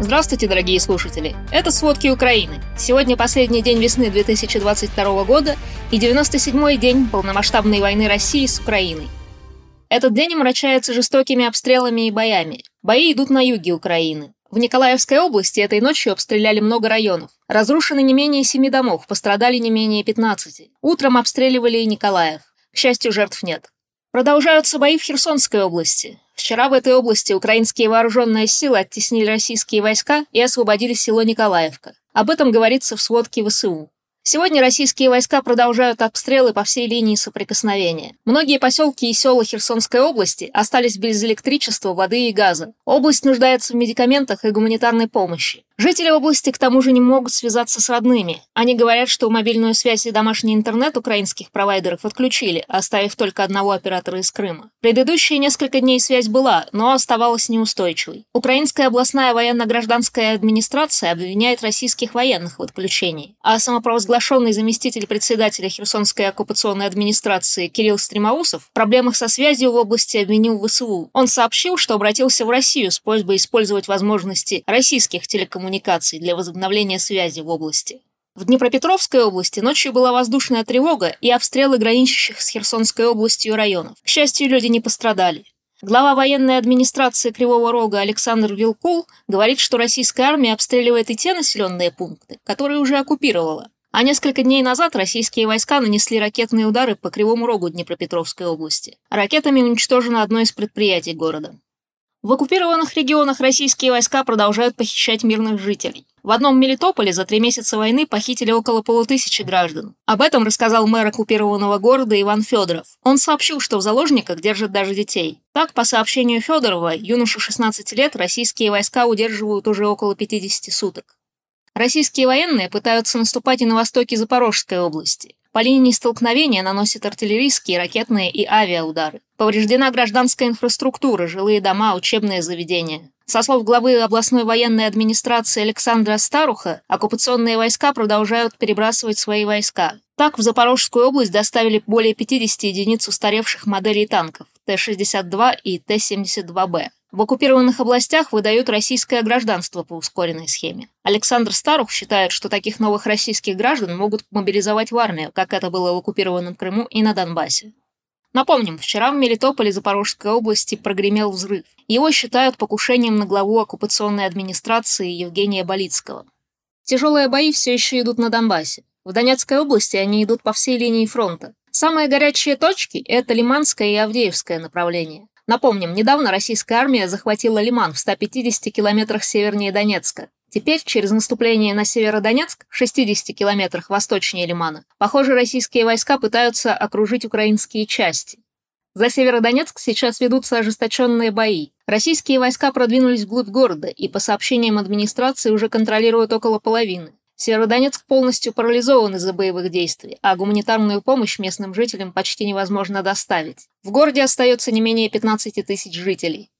Здравствуйте, дорогие слушатели! Это «Сводки Украины». Сегодня последний день весны 2022 года и 97-й день полномасштабной войны России с Украиной. Этот день омрачается жестокими обстрелами и боями. Бои идут на юге Украины. В Николаевской области этой ночью обстреляли много районов. Разрушены не менее семи домов, пострадали не менее 15. Утром обстреливали и Николаев. К счастью, жертв нет. Продолжаются бои в Херсонской области. Вчера в этой области украинские вооруженные силы оттеснили российские войска и освободили село Николаевка. Об этом говорится в сводке ВСУ. Сегодня российские войска продолжают обстрелы по всей линии соприкосновения. Многие поселки и села Херсонской области остались без электричества, воды и газа. Область нуждается в медикаментах и гуманитарной помощи. Жители области к тому же не могут связаться с родными. Они говорят, что мобильную связь и домашний интернет украинских провайдеров отключили, оставив только одного оператора из Крыма. Предыдущие несколько дней связь была, но оставалась неустойчивой. Украинская областная военно-гражданская администрация обвиняет российских военных в отключении, а самопровозглашенный заместитель председателя Херсонской оккупационной администрации Кирилл Стремоусов в проблемах со связью в области обвинил ВСУ. Он сообщил, что обратился в Россию с просьбой использовать возможности российских телекоммуникаций коммуникаций для возобновления связи в области. В Днепропетровской области ночью была воздушная тревога и обстрелы граничащих с Херсонской областью районов. К счастью, люди не пострадали. Глава военной администрации Кривого Рога Александр Вилкул говорит, что российская армия обстреливает и те населенные пункты, которые уже оккупировала. А несколько дней назад российские войска нанесли ракетные удары по Кривому Рогу Днепропетровской области. Ракетами уничтожено одно из предприятий города. В оккупированных регионах российские войска продолжают похищать мирных жителей. В одном Мелитополе за три месяца войны похитили около полутысячи граждан. Об этом рассказал мэр оккупированного города Иван Федоров. Он сообщил, что в заложниках держат даже детей. Так, по сообщению Федорова, юношу 16 лет российские войска удерживают уже около 50 суток. Российские военные пытаются наступать и на востоке Запорожской области. По линии столкновения наносят артиллерийские, ракетные и авиаудары. Повреждена гражданская инфраструктура, жилые дома, учебные заведения. Со слов главы областной военной администрации Александра Старуха, оккупационные войска продолжают перебрасывать свои войска. Так, в Запорожскую область доставили более 50 единиц устаревших моделей танков Т-62 и Т-72Б. В оккупированных областях выдают российское гражданство по ускоренной схеме. Александр Старух считает, что таких новых российских граждан могут мобилизовать в армию, как это было в оккупированном Крыму и на Донбассе. Напомним, вчера в Мелитополе Запорожской области прогремел взрыв. Его считают покушением на главу оккупационной администрации Евгения Болицкого. Тяжелые бои все еще идут на Донбассе. В Донецкой области они идут по всей линии фронта. Самые горячие точки – это Лиманское и Авдеевское направления. Напомним, недавно российская армия захватила Лиман в 150 километрах севернее Донецка. Теперь, через наступление на Северодонецк, в 60 километрах восточнее Лимана, похоже, российские войска пытаются окружить украинские части. За Северодонецк сейчас ведутся ожесточенные бои. Российские войска продвинулись вглубь города и, по сообщениям администрации, уже контролируют около половины. Северодонецк полностью парализован из-за боевых действий, а гуманитарную помощь местным жителям почти невозможно доставить. В городе остается не менее 15 тысяч жителей.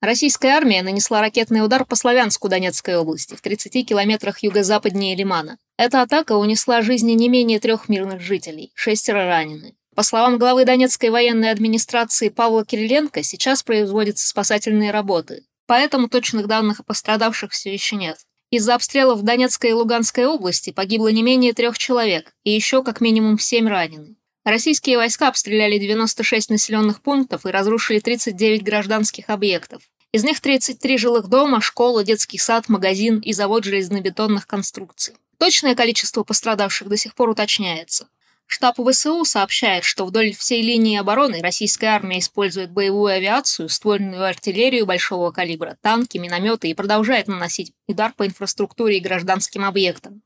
Российская армия нанесла ракетный удар по Славянску Донецкой области, в 30 километрах юго-западнее Лимана. Эта атака унесла жизни не менее трех мирных жителей, шестеро ранены. По словам главы Донецкой военной администрации Павла Кириленко, сейчас производятся спасательные работы, поэтому точных данных о пострадавших все еще нет. Из-за обстрелов в Донецкой и Луганской области погибло не менее трех человек, и еще как минимум семь ранены. Российские войска обстреляли 96 населенных пунктов и разрушили 39 гражданских объектов. Из них 33 жилых дома, школа, детский сад, магазин и завод железнобетонных конструкций. Точное количество пострадавших до сих пор уточняется. Штаб ВСУ сообщает, что вдоль всей линии обороны российская армия использует боевую авиацию, ствольную артиллерию большого калибра, танки, минометы и продолжает наносить удар по инфраструктуре и гражданским объектам.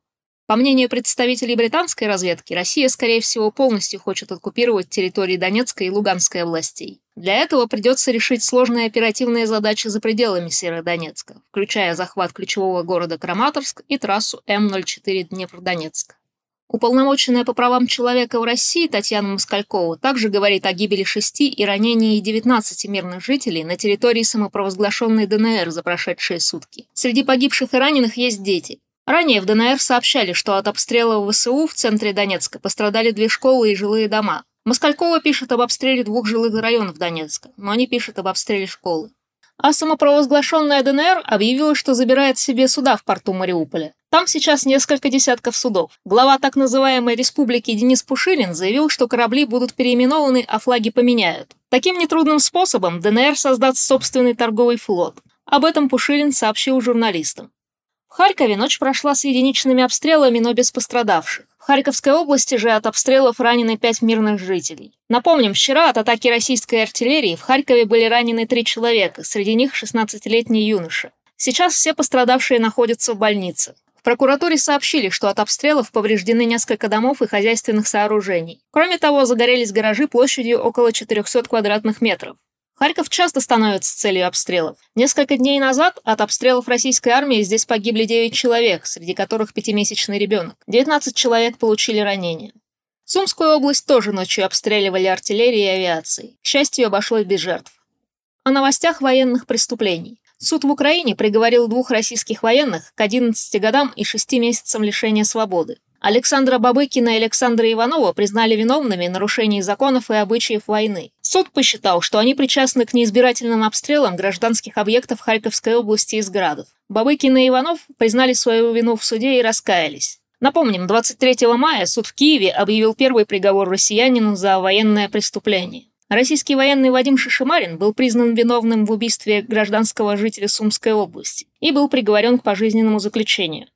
По мнению представителей британской разведки, Россия, скорее всего, полностью хочет оккупировать территории Донецкой и Луганской областей. Для этого придется решить сложные оперативные задачи за пределами Северодонецка, включая захват ключевого города Краматорск и трассу М-04 Днепродонецк. Уполномоченная по правам человека в России Татьяна Москалькова также говорит о гибели шести и ранении 19 мирных жителей на территории самопровозглашенной ДНР за прошедшие сутки. Среди погибших и раненых есть дети. Ранее в ДНР сообщали, что от обстрела ВСУ в центре Донецка пострадали две школы и жилые дома. Москалькова пишет об обстреле двух жилых районов Донецка, но не пишет об обстреле школы. А самопровозглашенная ДНР объявила, что забирает себе суда в порту Мариуполя. Там сейчас несколько десятков судов. Глава так называемой республики Денис Пушилин заявил, что корабли будут переименованы, а флаги поменяют. Таким нетрудным способом ДНР создаст собственный торговый флот. Об этом Пушилин сообщил журналистам. В Харькове ночь прошла с единичными обстрелами, но без пострадавших. Харьковской области же от обстрелов ранены пять мирных жителей. Напомним, вчера от атаки российской артиллерии в Харькове были ранены три человека, среди них 16-летний юноша. Сейчас все пострадавшие находятся в больнице. В прокуратуре сообщили, что от обстрелов повреждены несколько домов и хозяйственных сооружений. Кроме того, загорелись гаражи площадью около 400 квадратных метров. Харьков часто становится целью обстрелов. Несколько дней назад от обстрелов российской армии здесь погибли 9 человек, среди которых пятимесячный ребенок. 19 человек получили ранения. Сумскую область тоже ночью обстреливали артиллерией и авиацией. К счастью, обошлось без жертв. О новостях военных преступлений. Суд в Украине приговорил двух российских военных к 11 годам и 6 месяцам лишения свободы. Александра Бабыкина и Александра Иванова признали виновными в нарушении законов и обычаев войны. Суд посчитал, что они причастны к неизбирательным обстрелам гражданских объектов Харьковской области из градов. Бабыкина и Иванов признали свою вину в суде и раскаялись. Напомним, 23 мая суд в Киеве объявил первый приговор россиянину за военное преступление. Российский военный Вадим Шишимарин был признан виновным в убийстве гражданского жителя Сумской области и был приговорен к пожизненному заключению.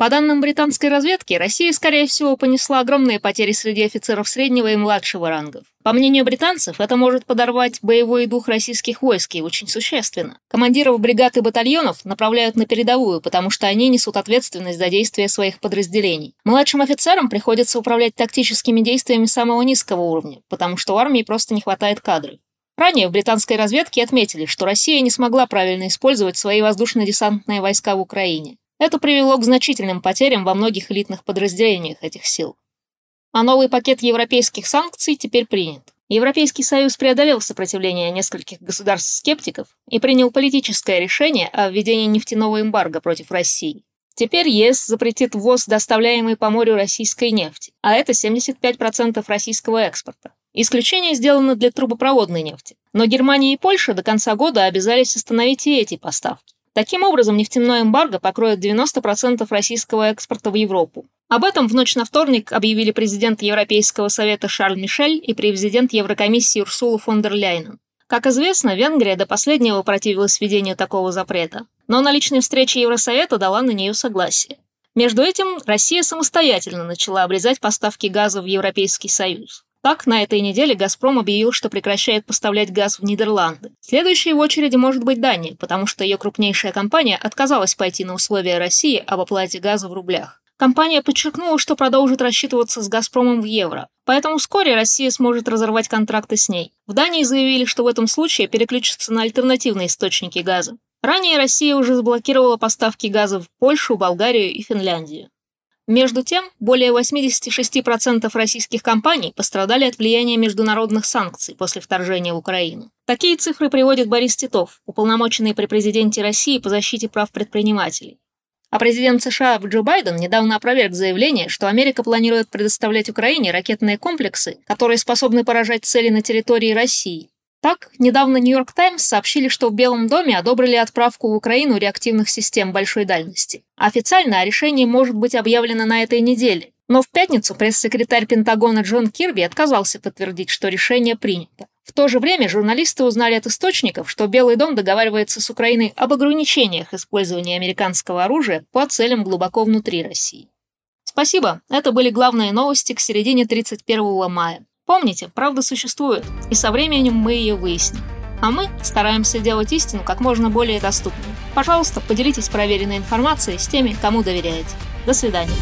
По данным британской разведки, Россия, скорее всего, понесла огромные потери среди офицеров среднего и младшего рангов. По мнению британцев, это может подорвать боевой дух российских войск и очень существенно. Командиров бригад и батальонов направляют на передовую, потому что они несут ответственность за действия своих подразделений. Младшим офицерам приходится управлять тактическими действиями самого низкого уровня, потому что у армии просто не хватает кадров. Ранее в британской разведке отметили, что Россия не смогла правильно использовать свои воздушно-десантные войска в Украине. Это привело к значительным потерям во многих элитных подразделениях этих сил. А новый пакет европейских санкций теперь принят. Европейский Союз преодолел сопротивление нескольких государств-скептиков и принял политическое решение о введении нефтяного эмбарго против России. Теперь ЕС запретит ввоз доставляемой по морю российской нефти, а это 75% российского экспорта. Исключение сделано для трубопроводной нефти. Но Германия и Польша до конца года обязались остановить и эти поставки. Таким образом, нефтяное эмбарго покроет 90% российского экспорта в Европу. Об этом в ночь на вторник объявили президент Европейского совета Шарль Мишель и президент Еврокомиссии Урсула фон дер Ляйнен. Как известно, Венгрия до последнего противилась введению такого запрета, но на личной встрече Евросовета дала на нее согласие. Между этим, Россия самостоятельно начала обрезать поставки газа в Европейский Союз. Так, на этой неделе «Газпром» объявил, что прекращает поставлять газ в Нидерланды. Следующей в очереди может быть Дания, потому что ее крупнейшая компания отказалась пойти на условия России об оплате газа в рублях. Компания подчеркнула, что продолжит рассчитываться с «Газпромом» в евро, поэтому вскоре Россия сможет разорвать контракты с ней. В Дании заявили, что в этом случае переключатся на альтернативные источники газа. Ранее Россия уже заблокировала поставки газа в Польшу, Болгарию и Финляндию. Между тем, более 86% российских компаний пострадали от влияния международных санкций после вторжения в Украину. Такие цифры приводит Борис Титов, уполномоченный при президенте России по защите прав предпринимателей. А президент США Джо Байден недавно опроверг заявление, что Америка планирует предоставлять Украине ракетные комплексы, которые способны поражать цели на территории России, так, недавно Нью-Йорк Таймс сообщили, что в Белом доме одобрили отправку в Украину реактивных систем большой дальности. Официально о решении может быть объявлено на этой неделе. Но в пятницу пресс-секретарь Пентагона Джон Кирби отказался подтвердить, что решение принято. В то же время журналисты узнали от источников, что Белый дом договаривается с Украиной об ограничениях использования американского оружия по целям глубоко внутри России. Спасибо, это были главные новости к середине 31 мая. Помните, правда существует, и со временем мы ее выясним. А мы стараемся делать истину как можно более доступной. Пожалуйста, поделитесь проверенной информацией с теми, кому доверяете. До свидания.